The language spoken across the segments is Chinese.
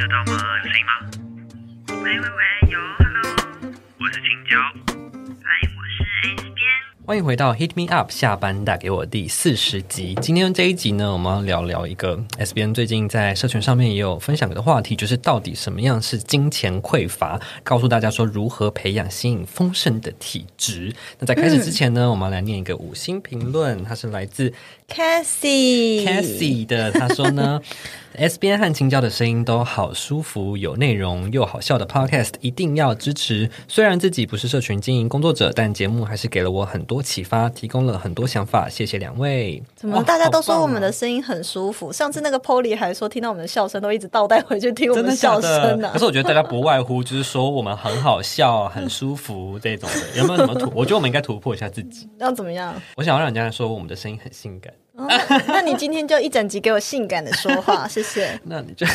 得到吗？有声音吗？喂喂喂，有，Hello，我是青椒。嗨，我是边。欢迎回到 Hit Me Up 下班打给我第四十集。今天这一集呢，我们要聊聊一个 S 边最近在社群上面也有分享的话题，就是到底什么样是金钱匮乏？告诉大家说如何培养吸引丰盛的体质。那在开始之前呢，我们来念一个五星评论，它是来自 Cassie Cassie 的，他说呢。S 边和青椒的声音都好舒服，有内容又好笑的 Podcast 一定要支持。虽然自己不是社群经营工作者，但节目还是给了我很多启发，提供了很多想法。谢谢两位。怎么大家都说我们的声音很舒服？上次那个 Polly 还说听到我们的笑声都一直倒带回去听我们的笑声呢。可是我觉得大家不外乎就是说我们很好笑、很舒服 这种的。有没有什么突？我觉得我们应该突破一下自己。要怎么样？我想要让人家说我们的声音很性感。那你今天就一整集给我性感的说话，谢谢。那你就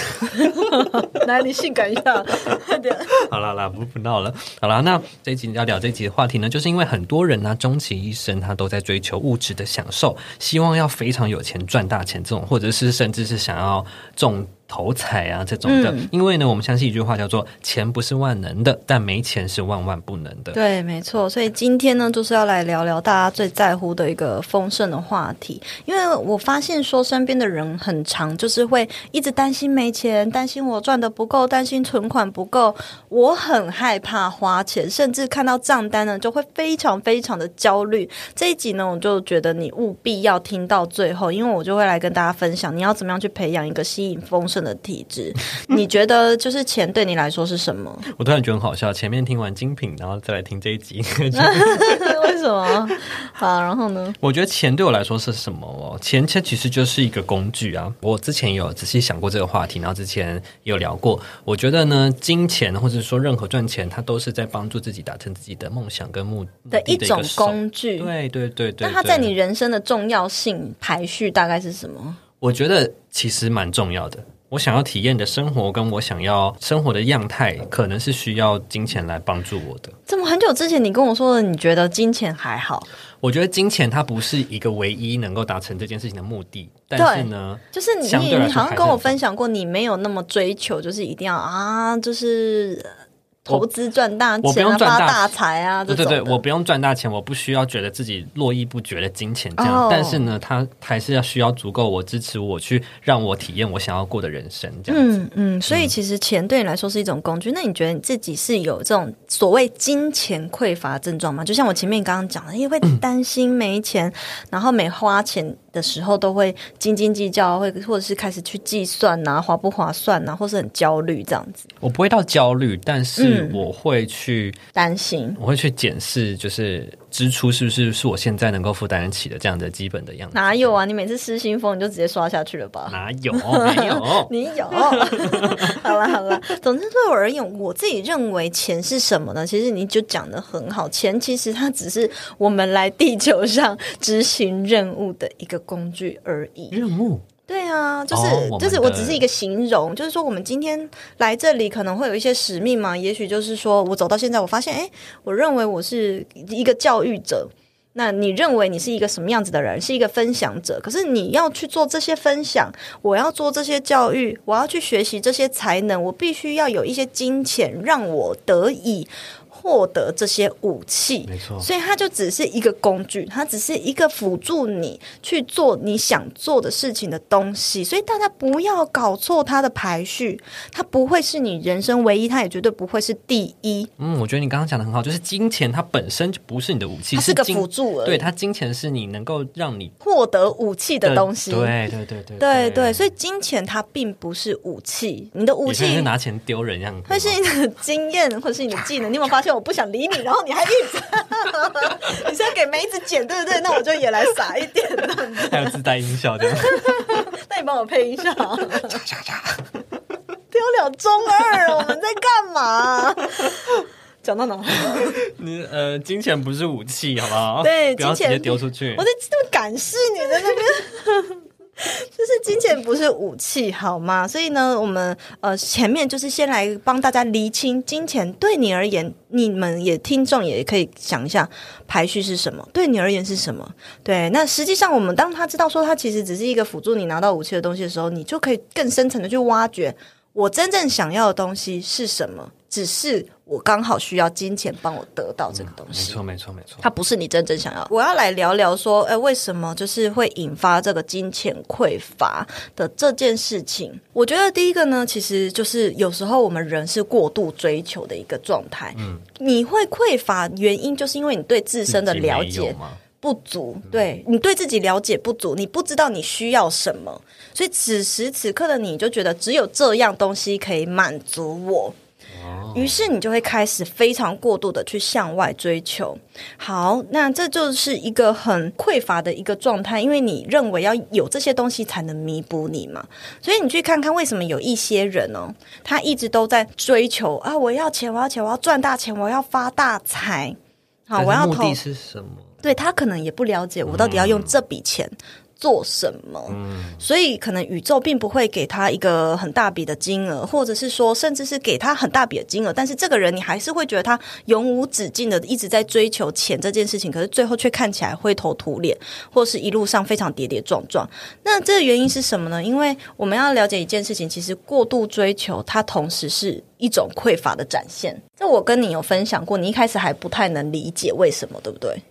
来，你性感一下，快点。好了啦，不不闹了。好了，那这一集要聊这一集的话题呢，就是因为很多人呢，终其一生他都在追求物质的享受，希望要非常有钱赚大钱这种，或者是甚至是想要中。头彩啊，这种的，因为呢，我们相信一句话叫做“钱不是万能的，但没钱是万万不能的”。对，没错。所以今天呢，就是要来聊聊大家最在乎的一个丰盛的话题。因为我发现说，身边的人很长，就是会一直担心没钱，担心我赚的不够，担心存款不够。我很害怕花钱，甚至看到账单呢，就会非常非常的焦虑。这一集呢，我就觉得你务必要听到最后，因为我就会来跟大家分享，你要怎么样去培养一个吸引丰盛。的体质，你觉得就是钱对你来说是什么？我突然觉得很好笑，前面听完精品，然后再来听这一集，为什么？好，然后呢？我觉得钱对我来说是什么？哦，钱钱其实就是一个工具啊。我之前有仔细想过这个话题，然后之前有聊过。我觉得呢，金钱或者说任何赚钱，它都是在帮助自己达成自己的梦想跟目的一种工具。对对对对。那它在你人生的重要性排序大概是什么？我觉得其实蛮重要的。我想要体验的生活，跟我想要生活的样态，可能是需要金钱来帮助我的。怎么很久之前你跟我说的，你觉得金钱还好？我觉得金钱它不是一个唯一能够达成这件事情的目的，但是呢，就是你你好像跟我分享过，你没有那么追求，就是一定要啊，就是。投资赚大钱，发大财啊！对对对，我不用赚大钱，我不需要觉得自己络绎不绝的金钱这样。但是呢，他还是要需要足够我支持我去让我体验我想要过的人生这样子。嗯嗯，所以其实钱对你来说是一种工具。那你觉得你自己是有这种所谓金钱匮乏症状吗？就像我前面刚刚讲的，因为 担心没钱，然后没花钱。的时候都会斤斤计较，会或者是开始去计算呐，划不划算呐，或是很焦虑这样子。我不会到焦虑，但是我会去担心，我会去检视，就是支出是不是是我现在能够负担得起的这样的基本的样子。哪有啊？你每次失心疯你就直接刷下去了吧？哪有？没有？你有？好了好了，总之对我而言，我自己认为钱是什么呢？其实你就讲的很好，钱其实它只是我们来地球上执行任务的一个。工具而已。任务对啊，就是就是，我只是一个形容，就是说，我们今天来这里可能会有一些使命嘛。也许就是说我走到现在，我发现，哎，我认为我是一个教育者。那你认为你是一个什么样子的人？是一个分享者。可是你要去做这些分享，我要做这些教育，我要去学习这些才能，我必须要有一些金钱，让我得以。获得这些武器，没错，所以它就只是一个工具，它只是一个辅助你去做你想做的事情的东西。所以大家不要搞错它的排序，它不会是你人生唯一，它也绝对不会是第一。嗯，我觉得你刚刚讲的很好，就是金钱它本身就不是你的武器，它是个辅助。对，它金钱是你能够让你获得武器的东西。对对对对对对，所以金钱它并不是武器，你的武器是拿钱丢人样子，会是你的经验，或是你的技能。你有没有发现？我不想理你，然后你还一直，你是要给梅子剪对不对？那我就也来撒一点，还有自带音效的。那你帮我配音效。丢了中二，我们在干嘛？讲到哪？你呃，金钱不是武器，好不好？对，不要直接丢出去。我在这么感谢你在那边。就是金钱不是武器，好吗？所以呢，我们呃前面就是先来帮大家厘清金钱对你而言，你们也听众也可以想一下排序是什么，对你而言是什么？对，那实际上我们当他知道说他其实只是一个辅助你拿到武器的东西的时候，你就可以更深层的去挖掘我真正想要的东西是什么，只是我刚好需要金钱帮我得到这个东西。没错，没错，没错。它不是你真正想要。我要来聊聊说，哎，为什么就是会引发这个金钱匮乏的这件事情？我觉得第一个呢，其实就是有时候我们人是过度追求的一个状态。嗯，你会匮乏，原因就是因为你对自身的了解不足，对你对自己了解不足，你不知道你需要什么，所以此时此刻的你就觉得只有这样东西可以满足我。于是你就会开始非常过度的去向外追求。好，那这就是一个很匮乏的一个状态，因为你认为要有这些东西才能弥补你嘛。所以你去看看为什么有一些人哦，他一直都在追求啊，我要钱，我要钱，我要赚大钱，我要发大财。好，我要目的是什么？对他可能也不了解，我到底要用这笔钱。做什么？所以可能宇宙并不会给他一个很大笔的金额，或者是说，甚至是给他很大笔的金额，但是这个人你还是会觉得他永无止境的一直在追求钱这件事情，可是最后却看起来灰头土脸，或是一路上非常跌跌撞撞。那这个原因是什么呢？因为我们要了解一件事情，其实过度追求它同时是一种匮乏的展现。这我跟你有分享过，你一开始还不太能理解为什么，对不对？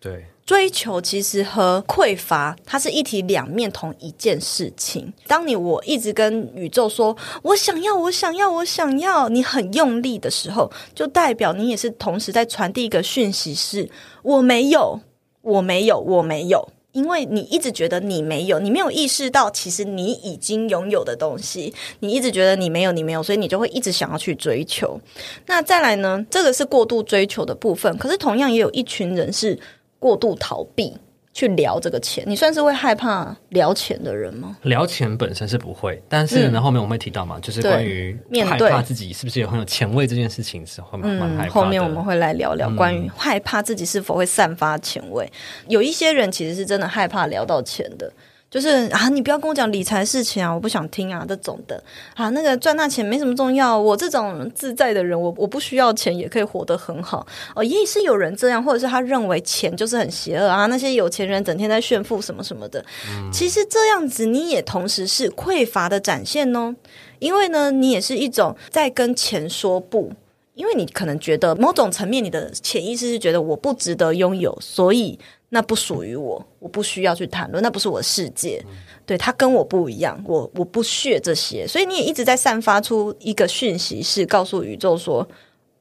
对。追求其实和匮乏，它是一体两面，同一件事情。当你我一直跟宇宙说“我想要，我想要，我想要”，你很用力的时候，就代表你也是同时在传递一个讯息：是我没有，我没有，我没有。因为你一直觉得你没有，你没有意识到其实你已经拥有的东西，你一直觉得你没有，你没有，所以你就会一直想要去追求。那再来呢？这个是过度追求的部分。可是同样也有一群人是。过度逃避去聊这个钱，你算是会害怕聊钱的人吗？聊钱本身是不会，但是呢，后面我们会提到嘛，就是关于害怕自己是不是有很有钱味这件事情是会蛮害怕后面我们会来聊聊关于害怕自己是否会散发钱味。有一些人其实是真的害怕聊到钱的。就是啊，你不要跟我讲理财事情啊，我不想听啊，这种的啊，那个赚大钱没什么重要。我这种自在的人，我我不需要钱也可以活得很好哦。也是有人这样，或者是他认为钱就是很邪恶啊。那些有钱人整天在炫富什么什么的，其实这样子你也同时是匮乏的展现哦。因为呢，你也是一种在跟钱说不，因为你可能觉得某种层面，你的潜意识是觉得我不值得拥有，所以。那不属于我，我不需要去谈论，那不是我的世界，对他跟我不一样，我我不屑这些，所以你也一直在散发出一个讯息，是告诉宇宙说，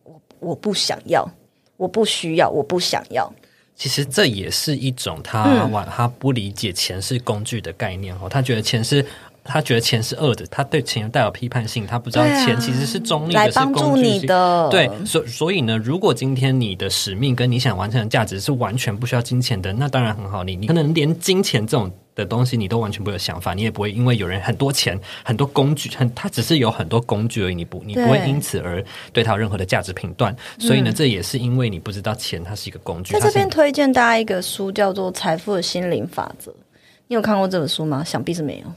我我不想要，我不需要，我不想要。其实这也是一种他玩，他不理解钱是工具的概念哦，他觉得钱是。他觉得钱是恶的，他对钱带有批判性，他不知道钱其实是中立的，是工具的。对，所所以呢，如果今天你的使命跟你想完成的价值是完全不需要金钱的，那当然很好。你你可能连金钱这种的东西你都完全不有想法，你也不会因为有人很多钱、很多工具，很他只是有很多工具而已，你不你不会因此而对他有任何的价值评断。所以呢，这也是因为你不知道钱它是一个工具。在这边推荐大家一个书，叫做《财富的心灵法则》。你有看过这本书吗？想必是没有。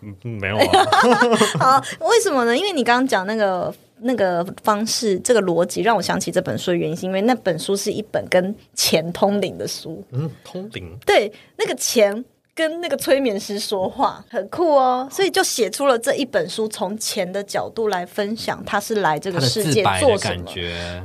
没有啊。好，为什么呢？因为你刚刚讲那个那个方式，这个逻辑让我想起这本书的原因，是因为那本书是一本跟钱通灵的书。嗯，通灵。对，那个钱。跟那个催眠师说话很酷哦，所以就写出了这一本书，从钱的角度来分享他是来这个世界做什么。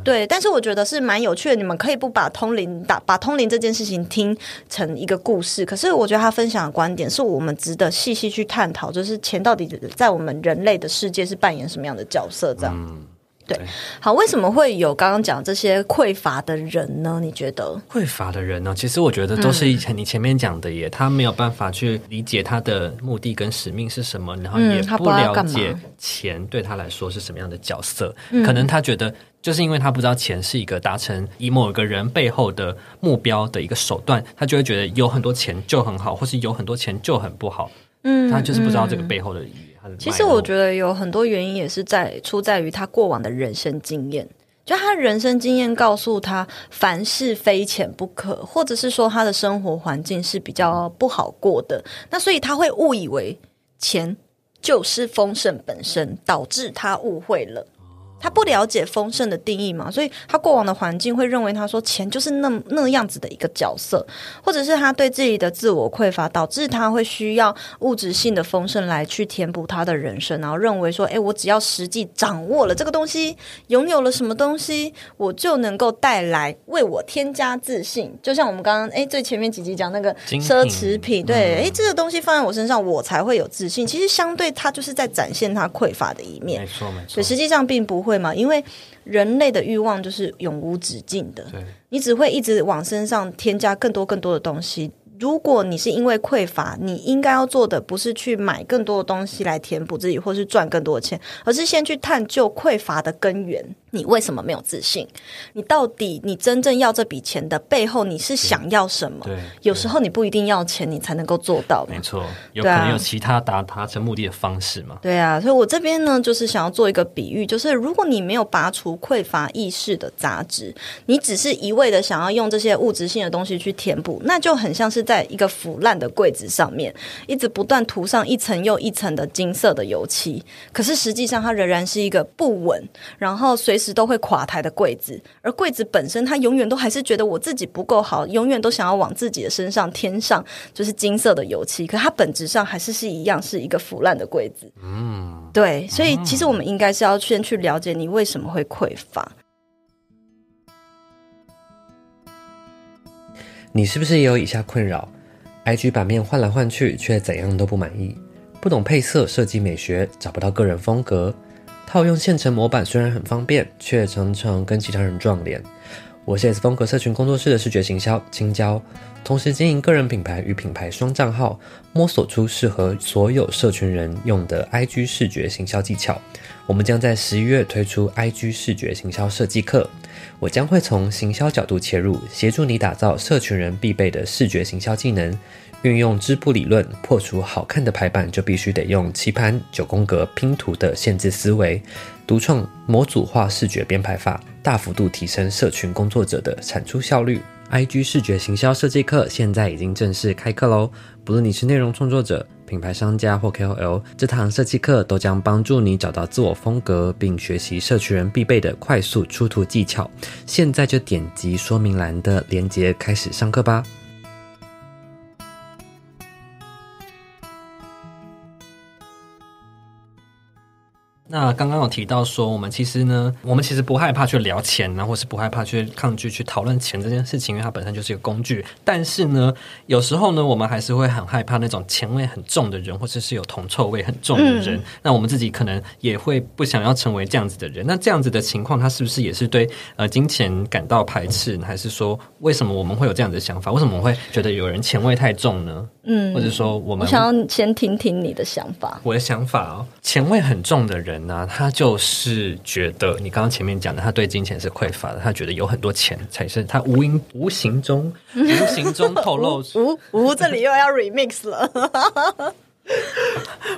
对，但是我觉得是蛮有趣的。你们可以不把通灵打把通灵这件事情听成一个故事，可是我觉得他分享的观点是我们值得细细去探讨，就是钱到底在我们人类的世界是扮演什么样的角色？这样。对，好，为什么会有刚刚讲这些匮乏的人呢？你觉得匮乏的人呢？其实我觉得都是以前你前面讲的耶，他没有办法去理解他的目的跟使命是什么，然后也不了解钱对他来说是什么样的角色。可能他觉得，就是因为他不知道钱是一个达成以某个人背后的目标的一个手段，他就会觉得有很多钱就很好，或是有很多钱就很不好。嗯，他就是不知道这个背后的意义。其实我觉得有很多原因也是在出在于他过往的人生经验，就他人生经验告诉他凡事非钱不可，或者是说他的生活环境是比较不好过的，那所以他会误以为钱就是丰盛本身，导致他误会了。他不了解丰盛的定义嘛，所以他过往的环境会认为他说钱就是那那样子的一个角色，或者是他对自己的自我匮乏，导致他会需要物质性的丰盛来去填补他的人生，然后认为说，哎，我只要实际掌握了这个东西，拥有了什么东西，我就能够带来为我添加自信。就像我们刚刚哎最前面几集讲那个奢侈品，对，哎，这个东西放在我身上，我才会有自信。其实相对他就是在展现他匮乏的一面，没错没错。所以实际上并不。会吗？因为人类的欲望就是永无止境的，你只会一直往身上添加更多更多的东西。如果你是因为匮乏，你应该要做的不是去买更多的东西来填补自己，或是赚更多的钱，而是先去探究匮乏的根源。你为什么没有自信？你到底你真正要这笔钱的背后，你是想要什么？对，有时候你不一定要钱，你才能够做到。没错，有可能有其他达达成目的的方式嘛？对啊，所以我这边呢，就是想要做一个比喻，就是如果你没有拔除匮乏意识的杂质，你只是一味的想要用这些物质性的东西去填补，那就很像是在一个腐烂的柜子上面，一直不断涂上一层又一层的金色的油漆，可是实际上它仍然是一个不稳，然后随。时都会垮台的柜子，而柜子本身，它永远都还是觉得我自己不够好，永远都想要往自己的身上添上就是金色的油漆，可它本质上还是是一样，是一个腐烂的柜子。嗯，对，所以其实我们应该是要先去了解你为什么会匮乏。你是不是也有以下困扰？IG 版面换来换去，却怎样都不满意，不懂配色设计美学，找不到个人风格。套用现成模板虽然很方便，却常常跟其他人撞脸。我是 S 风格社群工作室的视觉行销青椒，同时经营个人品牌与品牌双账号，摸索出适合所有社群人用的 IG 视觉行销技巧。我们将在十一月推出 IG 视觉行销设计课，我将会从行销角度切入，协助你打造社群人必备的视觉行销技能。运用织布理论，破除好看的排版就必须得用棋盘、九宫格拼图的限制思维，独创模组化视觉编排法，大幅度提升社群工作者的产出效率。IG 视觉行销设计课现在已经正式开课喽！不论你是内容创作者、品牌商家或 KOL，这堂设计课都将帮助你找到自我风格，并学习社群人必备的快速出图技巧。现在就点击说明栏的链接开始上课吧！那刚刚有提到说，我们其实呢，我们其实不害怕去聊钱呢，或是不害怕去抗拒去讨论钱这件事情，因为它本身就是一个工具。但是呢，有时候呢，我们还是会很害怕那种钱味很重的人，或者是有铜臭味很重的人。那我们自己可能也会不想要成为这样子的人。那这样子的情况，他是不是也是对呃金钱感到排斥，还是说为什么我们会有这样的想法？为什么我会觉得有人钱味太重呢？嗯，或者说我们我想要先听听你的想法。我的想法哦，钱味很重的人。那他就是觉得你刚刚前面讲的，他对金钱是匮乏的，他觉得有很多钱才是他无形无形中无形中透露 无无这里又要 remix 了，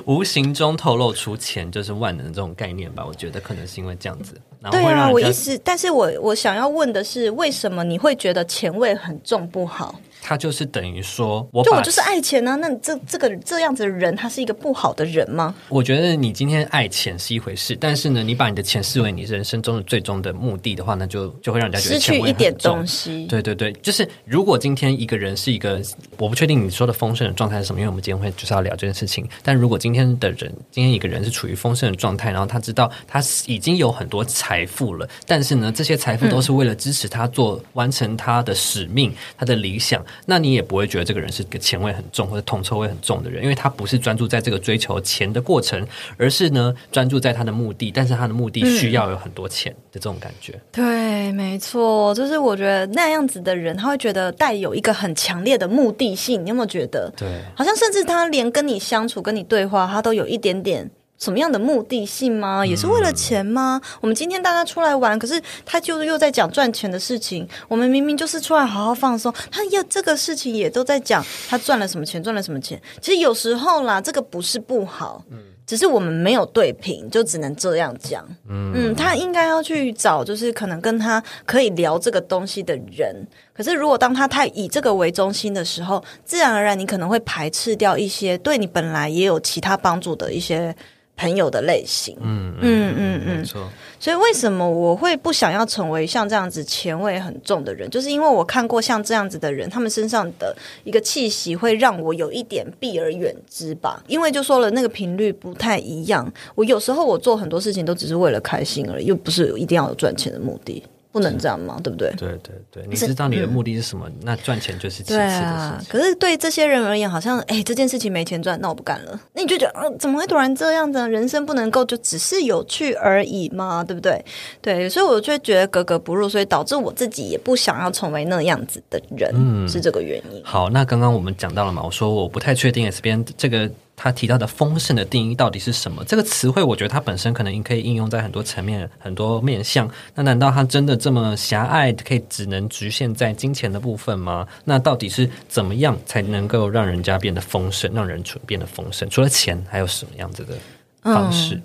无形中透露出钱就是万能的这种概念吧？我觉得可能是因为这样子，对啊，我意思，但是我我想要问的是，为什么你会觉得钱味很重不好？他就是等于说，我就我就是爱钱呢。那这这个这样子的人，他是一个不好的人吗？我觉得你今天爱钱是一回事，但是呢，你把你的钱视为你人生中的最终的目的的话，那就就会让人家觉得失去一点东西。对对对，就是如果今天一个人是一个，我不确定你说的丰盛的状态是什么，因为我们今天会就是要聊这件事情。但如果今天的人，今天一个人是处于丰盛的状态，然后他知道他已经有很多财富了，但是呢，这些财富都是为了支持他做完成他的使命、他的理想，那你也不会。觉得这个人是个钱味很重或者铜臭味很重的人，因为他不是专注在这个追求钱的过程，而是呢专注在他的目的。但是他的目的需要有很多钱的这种感觉。对，没错，就是我觉得那样子的人，他会觉得带有一个很强烈的目的性。你有没有觉得？对，好像甚至他连跟你相处、跟你对话，他都有一点点。什么样的目的性吗？也是为了钱吗？我们今天大家出来玩，可是他就是又在讲赚钱的事情。我们明明就是出来好好放松，他要这个事情也都在讲他赚了什么钱，赚了什么钱。其实有时候啦，这个不是不好，嗯，只是我们没有对平，就只能这样讲。嗯，他应该要去找，就是可能跟他可以聊这个东西的人。可是如果当他太以这个为中心的时候，自然而然你可能会排斥掉一些对你本来也有其他帮助的一些。朋友的类型。嗯嗯嗯嗯没错。所以为什么我会不想要成为像这样子前卫很重的人，就是因为我看过像这样子的人，他们身上的一个气息会让我有一点避而远之吧。因为就说了那个频率不太一样，我有时候我做很多事情都只是为了开心而已，又不是一定要有赚钱的目的，不能这样嘛，对不对？对对对，你知道你的目的是什么，那赚钱就是其次的啊事，情。可是对这些人而言，好像哎，这件事情没钱赚，那我不干了。那你就觉得，呃，怎么会突然这样子？人生不能够就只是有趣而已嘛？对不对？对，所以我就觉得格格不入，所以导致我自己也不想要成为那样子的人，嗯是这个原因。好，那刚刚我们讲到了嘛，我说我不太确定 S 边这个他提到的丰盛的定义到底是什么？这个词汇，我觉得它本身可能可以应用在很多层面、很多面向。那难道它真的这么狭隘，可以只能局限在金钱的部分吗？那到底是怎么样才能够让人家变得丰盛，让人变得丰盛？除了钱，还有什么样子的方式？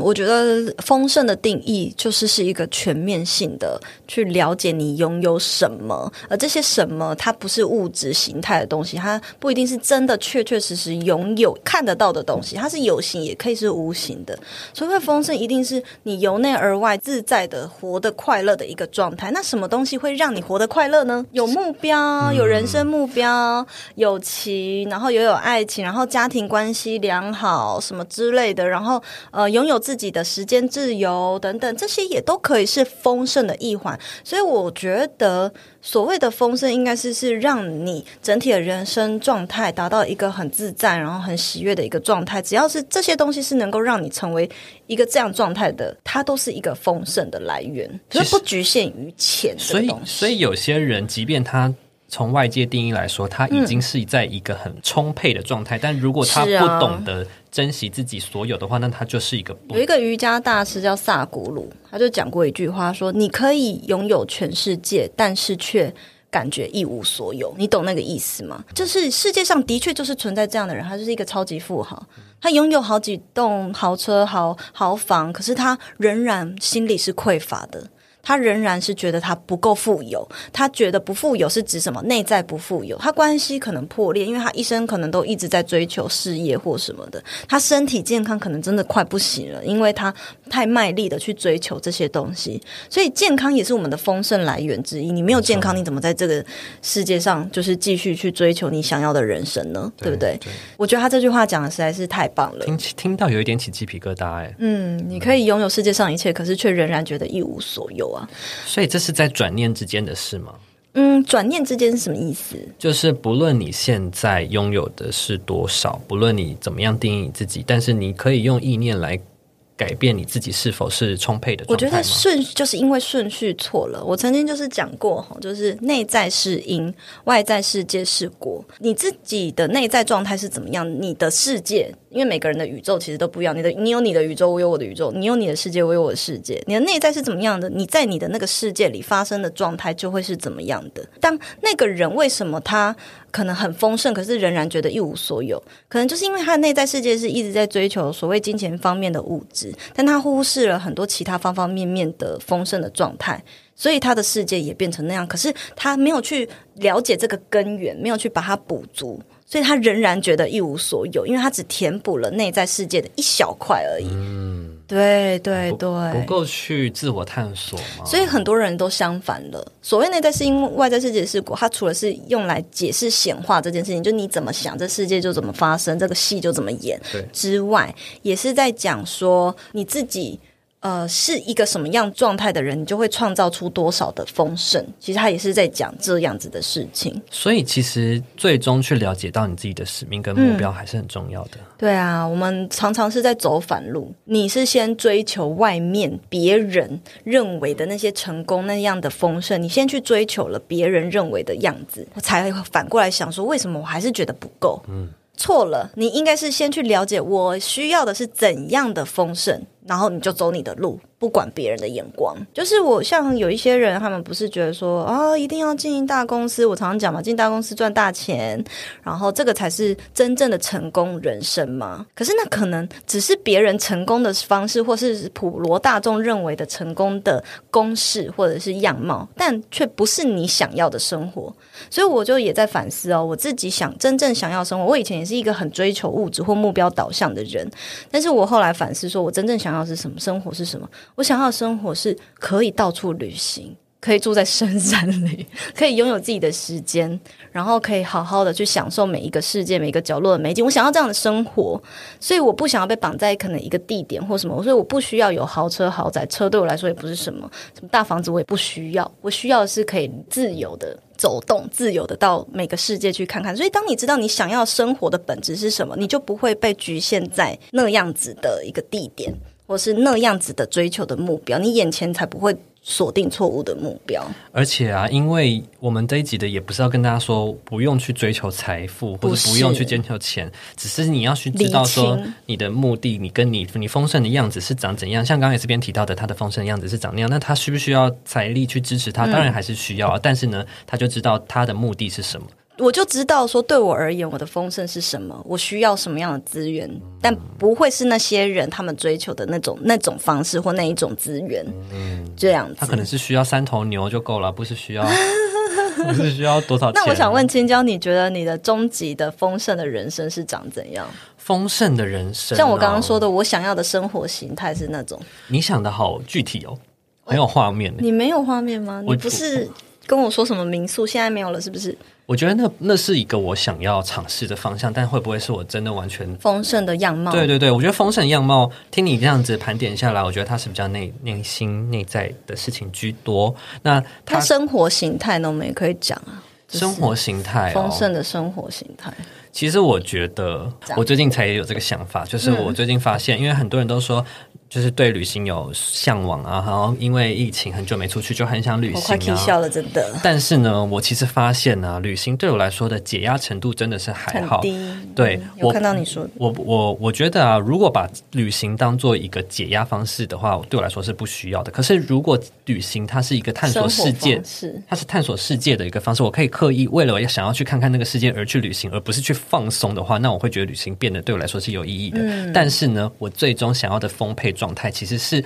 我觉得丰盛的定义就是是一个全面性的去了解你拥有什么，而这些什么它不是物质形态的东西，它不一定是真的确确实实拥有看得到的东西，它是有形也可以是无形的。所谓丰盛，一定是你由内而外自在的活得快乐的一个状态。那什么东西会让你活得快乐呢？有目标，有人生目标，友情，然后也有爱情，然后家庭关系良好什么之类的，然后呃拥有自己的时间自由等等，这些也都可以是丰盛的一环。所以我觉得所谓的丰盛，应该是是让你整体的人生状态达到一个很自在，然后很喜悦的一个状态。只要是这些东西是能够让你成为一个这样状态的，它都是一个丰盛的来源，就是不局限于钱所以，所以有些人，即便他从外界定义来说，他已经是在一个很充沛的状态，但如果他不懂得珍惜自己所有的话，那他就是一个不有一个瑜伽大师叫萨古鲁，他就讲过一句话说：“你可以拥有全世界，但是却感觉一无所有。”你懂那个意思吗？就是世界上的确就是存在这样的人，他就是一个超级富豪，他拥有好几栋豪车、豪豪房，可是他仍然心里是匮乏的。他仍然是觉得他不够富有，他觉得不富有是指什么？内在不富有，他关系可能破裂，因为他一生可能都一直在追求事业或什么的，他身体健康可能真的快不行了，因为他太卖力的去追求这些东西，所以健康也是我们的丰盛来源之一。你没有健康，你怎么在这个世界上就是继续去追求你想要的人生呢？对不对？我觉得他这句话讲的实在是太棒了。听听到有一点起鸡皮疙瘩哎，嗯，你可以拥有世界上一切，可是却仍然觉得一无所有啊。所以这是在转念之间的事吗？嗯，转念之间是什么意思？就是不论你现在拥有的是多少，不论你怎么样定义你自己，但是你可以用意念来改变你自己是否是充沛的我觉状态吗？得顺就是因为顺序错了。我曾经就是讲过哈，就是内在是因，外在世界是果。你自己的内在状态是怎么样？你的世界，因为每个人的宇宙其实都不一样。你的你有你的宇宙，我有我的宇宙；你有你的世界，我有我的世界。你的内在是怎么样的？你在你的那个世界里发生的状态就会是怎么样的。当那个人为什么他可能很丰盛，可是仍然觉得一无所有，可能就是因为他的内在世界是一直在追求所谓金钱方面的物质，但他忽视了很多其他方方面面的丰盛的状态，所以他的世界也变成那样。可是他没有去了解这个根源，没有去把它补足，所以他仍然觉得一无所有，因为他只填补了内在世界的一小块而已。嗯，对对对不，够去自我探索吗？所以很多人都相反了。所谓内在是因为外在世界是果，它除了是用来解释显化这件事情，就你怎么想，这世界就怎么发生，这个戏就怎么演之外，也是在讲说你自己。呃，是一个什么样状态的人，你就会创造出多少的丰盛。其实他也是在讲这样子的事情。所以其实最终去了解到你自己的使命跟目标还是很重要的。对啊，我们常常是在走反路。你是先追求外面别人认为的那些成功那样的丰盛，你先去追求了别人认为的样子，我才反过来想说，为什么我还是觉得不够？嗯，错了，你应该是先去了解我需要的是怎样的丰盛，然后你就走你的路，不管别人的眼光。就是我像有一些人，他们不是觉得说啊，一定要经营大公司。我常常讲嘛，进大公司赚大钱，然后这个才是真正的成功人生嘛。可是那可能只是别人成功的方式，或是普罗大众认为的成功的公式或者是样貌，但却不是你想要的生活。所以我就也在反思哦，我自己想真正想要生活。我以前也是一个很追求物质或目标导向的人，但是我后来反思，说我真正想要是什么生活是什么？我想要的生活是可以到处旅行，可以住在深山里，可以拥有自己的时间，然后可以好好的去享受每一个世界每一个角落的美景。我想要这样的生活，所以我不想要被绑在可能一个地点或什么，所以我不需要有豪车豪宅，车对我来说也不是什么什么大房子，我也不需要。我需要的是可以自由的。走动自由的到每个世界去看看，所以当你知道你想要生活的本质是什么，你就不会被局限在那样子的一个地点，或是那样子的追求的目标，你眼前才不会。锁定错误的目标，而且啊，因为我们这一集的也不是要跟大家说不用去追求财富，或者不用去追求钱，只是你要去知道说你的目的，你跟你你丰盛的样子是长怎样。像刚才这边提到的，他的丰盛的样子是长那样，那他需不需要财力去支持他？当然还是需要啊。但是呢，他就知道他的目的是什么。我就知道说，对我而言，我的丰盛是什么？我需要什么样的资源？但不会是那些人他们追求的那种那种方式或那一种资源。嗯，这样子，他可能是需要三头牛就够了，不是需要，不是需要多少？那我想问青椒，你觉得你的终极的丰盛的人生是长怎样？丰盛的人生，像我刚刚说的，我想要的生活形态是那种。你想的好具体哦，很有画面。你没有画面吗？你不是跟我说什么民宿现在没有了，是不是？我觉得那那是一个我想要尝试的方向，但会不会是我真的完全丰盛的样貌？对对对，我觉得丰盛样貌，听你这样子盘点下来，我觉得它是比较内内心内在的事情居多。那它生活形态呢？我们也可以讲啊，生活形态，丰盛的生活形态。其实我觉得，我最近才也有这个想法，就是我最近发现，因为很多人都说。就是对旅行有向往啊，然后因为疫情很久没出去，就很想旅行啊。笑了，真的。但是呢，我其实发现呢，旅行对我来说的解压程度真的是还好。对，我看到你说，我我我觉得啊，如果把旅行当做一个解压方式的话，对我来说是不需要的。可是如果旅行它是一个探索世界，是它是探索世界的一个方式，我可以刻意为了要想要去看看那个世界而去旅行，而不是去放松的话，那我会觉得旅行变得对我来说是有意义的。但是呢，我最终想要的丰沛。状态其实是。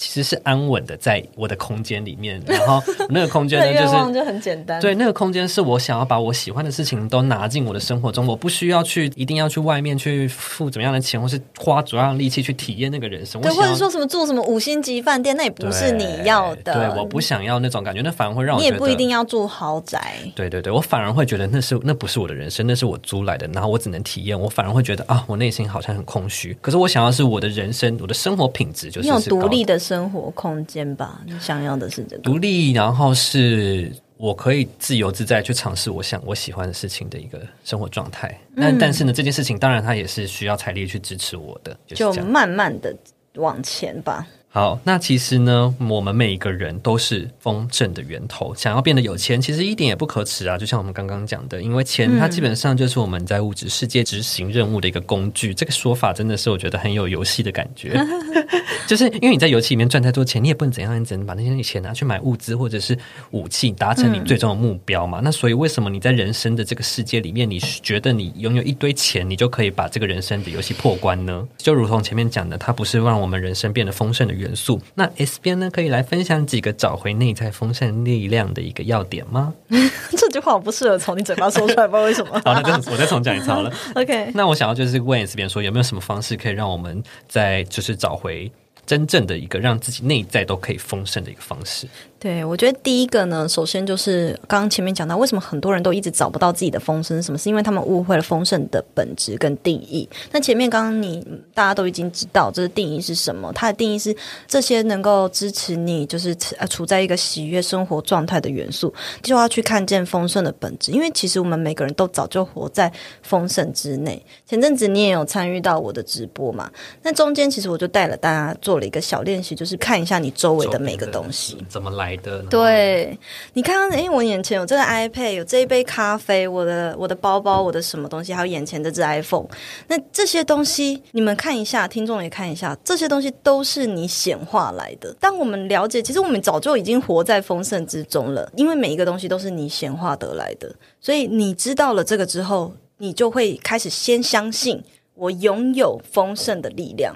其实是安稳的，在我的空间里面，然后 那个空间呢，就是就很简单。对，那个空间是我想要把我喜欢的事情都拿进我的生活中，我不需要去一定要去外面去付怎么样的钱，或是花主要力气去体验那个人生。对，或者说什么住什么五星级饭店，那也不是你要的。对，我不想要那种感觉，那反而会让我你也不一定要住豪宅。对对对，我反而会觉得那是那不是我的人生，那是我租来的，然后我只能体验。我反而会觉得啊，我内心好像很空虚。可是我想要是我的人生，我的生活品质就是有独立的生活空。间吧，你想要的是这个独立，然后是我可以自由自在去尝试我想我喜欢的事情的一个生活状态。那但是呢，这件事情当然它也是需要财力去支持我的，就慢慢的往前吧。好，那其实呢，我们每一个人都是丰盛的源头。想要变得有钱，其实一点也不可耻啊！就像我们刚刚讲的，因为钱它基本上就是我们在物质世界执行任务的一个工具。这个说法真的是我觉得很有游戏的感觉，就是因为你在游戏里面赚太多钱，你也不能怎样，你只能把那些钱拿去买物资或者是武器，达成你最终的目标嘛。那所以为什么你在人生的这个世界里面，你觉得你拥有一堆钱，你就可以把这个人生的游戏破关呢？就如同前面讲的，它不是让我们人生变得丰盛的。元素，那 S 边呢？可以来分享几个找回内在丰盛力量的一个要点吗？这句话我不适合从你嘴巴说出来，不知道为什么。好，那我再重讲一次好了。OK，那我想要就是问 S 边说，有没有什么方式可以让我们在就是找回真正的一个让自己内在都可以丰盛的一个方式？对，我觉得第一个呢，首先就是刚刚前面讲到，为什么很多人都一直找不到自己的丰盛？什么？是因为他们误会了丰盛的本质跟定义。那前面刚刚你大家都已经知道，这个定义是什么？它的定义是这些能够支持你，就是呃处在一个喜悦生活状态的元素，就要去看见丰盛的本质。因为其实我们每个人都早就活在丰盛之内。前阵子你也有参与到我的直播嘛？那中间其实我就带了大家做了一个小练习，就是看一下你周围的每个东西。怎么来的？，对，你看到，哎，我眼前有这个 iPad，有这一杯咖啡，我的我的包包，我的什么东西，还有眼前这只 iPhone，那这些东西你们看一下，听众也看一下，这些东西都是你显化来的。当我们了解，其实我们早就已经活在丰盛之中了，因为每一个东西都是你显化得来的，所以你知道了这个之后，你就会开始先相信我拥有丰盛的力量。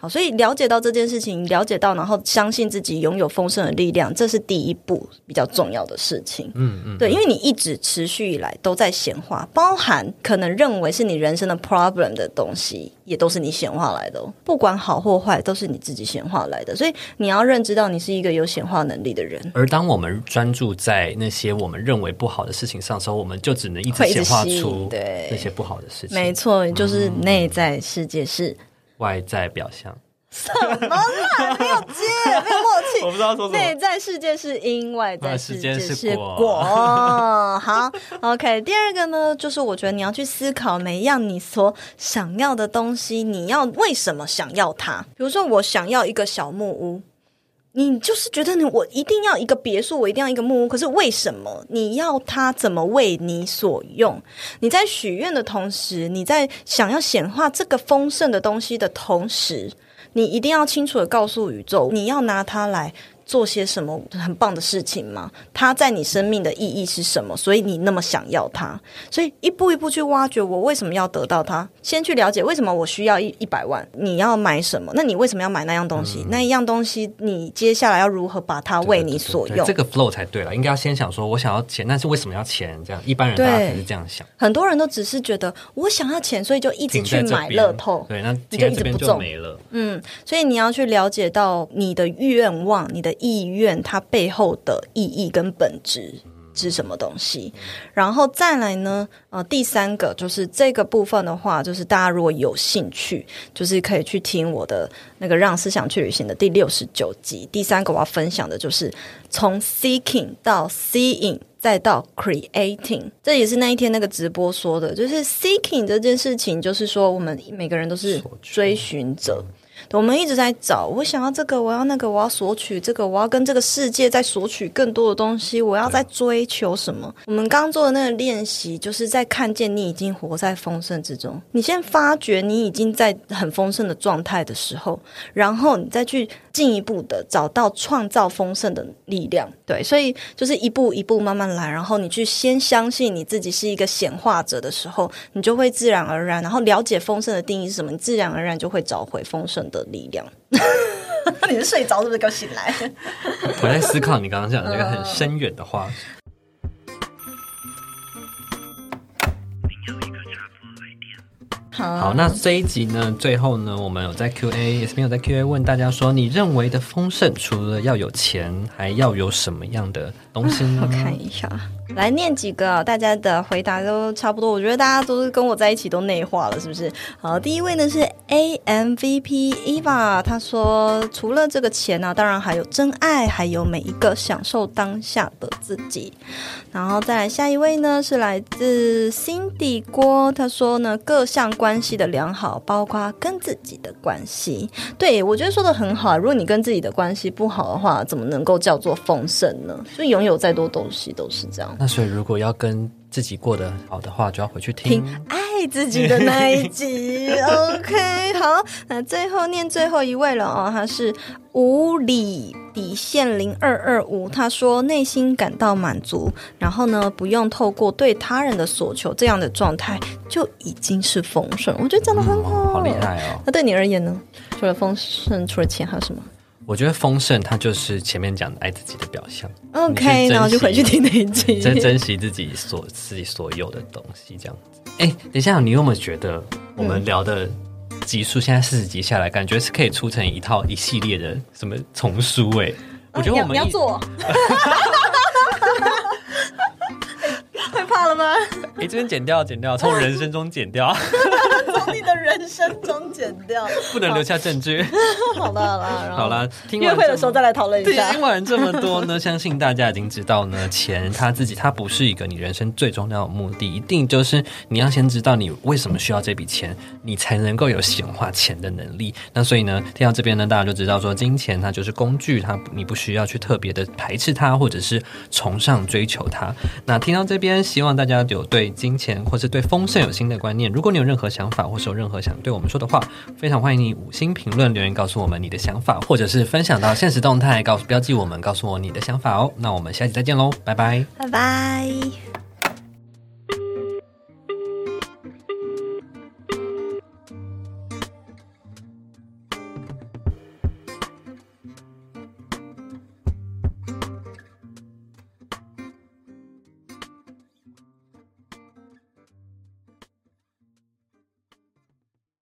好，所以了解到这件事情，了解到，然后相信自己拥有丰盛的力量，这是第一步比较重要的事情。嗯嗯，对，因为你一直持续以来都在显化，包含可能认为是你人生的 problem 的东西，也都是你显化来的、哦。不管好或坏，都是你自己显化来的。所以你要认知到，你是一个有显化能力的人。而当我们专注在那些我们认为不好的事情上的时候，我们就只能一直显化出对那些不好的事情。没错，就是内在世界是外在表象，什么啦？没有接，没有默契。我不知道说什内。在世界是因，外在世界是果。好，OK。第二个呢，就是我觉得你要去思考每一样你所想要的东西，你要为什么想要它？比如说，我想要一个小木屋。你就是觉得你我一定要一个别墅，我一定要一个木屋，可是为什么你要它怎么为你所用？你在许愿的同时，你在想要显化这个丰盛的东西的同时，你一定要清楚的告诉宇宙，你要拿它来做些什么很棒的事情吗？它在你生命的意义是什么？所以你那么想要它，所以一步一步去挖掘我为什么要得到它，先去了解为什么我需要一一百万，你要买什么？那你为什么要买那样东西？那一样东西你接下来要如何把它为你所用？对这个 flow 才对了，应该要先想说我想要钱，但是为什么要钱？这样一般人大家可能是这样想，很多人都只是觉得我想要钱，所以就一直去买乐透。对，那你就一直不中没了。嗯，所以你要去了解到你的愿望、你的意愿，它背后的意义跟本质是什么东西。然后再来呢，呃，第三个就是这个部分的话，就是大家如果有兴趣，就是可以去听我的那个《让思想去旅行》的第六十九集。第三个我要分享的就是从 seeking 到 seeing。再到 creating，这也是那一天那个直播说的，就是 seeking 这件事情，就是说我们每个人都是追寻者，我们一直在找，我想要这个，我要那个，我要索取这个，我要跟这个世界在索取更多的东西，我要在追求什么？我们刚做的那个练习，就是在看见你已经活在丰盛之中，你先发觉你已经在很丰盛的状态的时候，然后你再去进一步的找到创造丰盛的力量。对，所以就是一步一步慢慢来，然后你去先相信你自己是一个显化者的时候，你就会自然而然，然后了解丰盛的定义是什么，你自然而然就会找回丰盛的力量。你是睡着是不是？给我醒来！我在思考你刚刚讲的那个很深远的话。有一个插播来电。好好，那这一集呢，最后呢，我们有在 Q&A，也是没有在 Q&A 问大家说，你认为的丰盛除了要有钱，还要有什么样的东西？我看一下，来念几个，大家的回答都差不多。我觉得大家都是跟我在一起都内化了，是不是？好，第一位呢是 A M V P Eva，他说除了这个钱呢、啊，当然还有真爱，还有每一个享受当下的自己。然后再来下一位呢是来自 Cindy 郭，他说呢各项关系的良好，包括跟自己的关系。对我觉得说的很好，如果你跟自己的关系不好的话，怎么能够叫做丰盛呢？就有拥有再多东西都是这样。那所以如果要跟自己过得好的话，就要回去听听。爱自己的那一集。OK，好，那最后念最后一位了哦，他是无理底线零二二五，他说内心感到满足，然后呢不用透过对他人的索求这样的状态，就已经是丰盛。我觉得讲的很好，哦好厉。害哦！那对你而言呢？除了丰盛，除了钱还有什么我觉得丰盛它就是前面讲的爱自己的表象，？OK，你去珍惜然后就回去听那一集。珍珍惜自己所自己所有的东西，这样子。哎，等一下，你有没有觉得我们聊的集数现在四十集下来，感觉是可以出成一套一系列的什么丛书？哎，我觉得我们要做，害怕了吗？哎这边剪掉，剪掉，从人生中剪掉。从你的人生中剪掉。不能留下证据。好了 好了，好了，约会的时候再来讨论一，下听。完这么多呢，相信大家已经知道呢，钱它自己它不是一个你人生最重要的目的，一定就是你要先知道你为什么需要这笔钱，你才能够有显化钱的能力。那所以呢，听到这边呢，大家就知道说，金钱它就是工具，它你不需要去特别的排斥它，或者是崇尚追求它。那听到这边，希望大家有对金钱或是对丰盛有新的观念。如果你有任何想法，或有任何想对我们说的话，非常欢迎你五星评论留言告诉我们你的想法，或者是分享到现实动态，告诉标记我们，告诉我你的想法哦。那我们下期再见喽，拜拜。拜拜。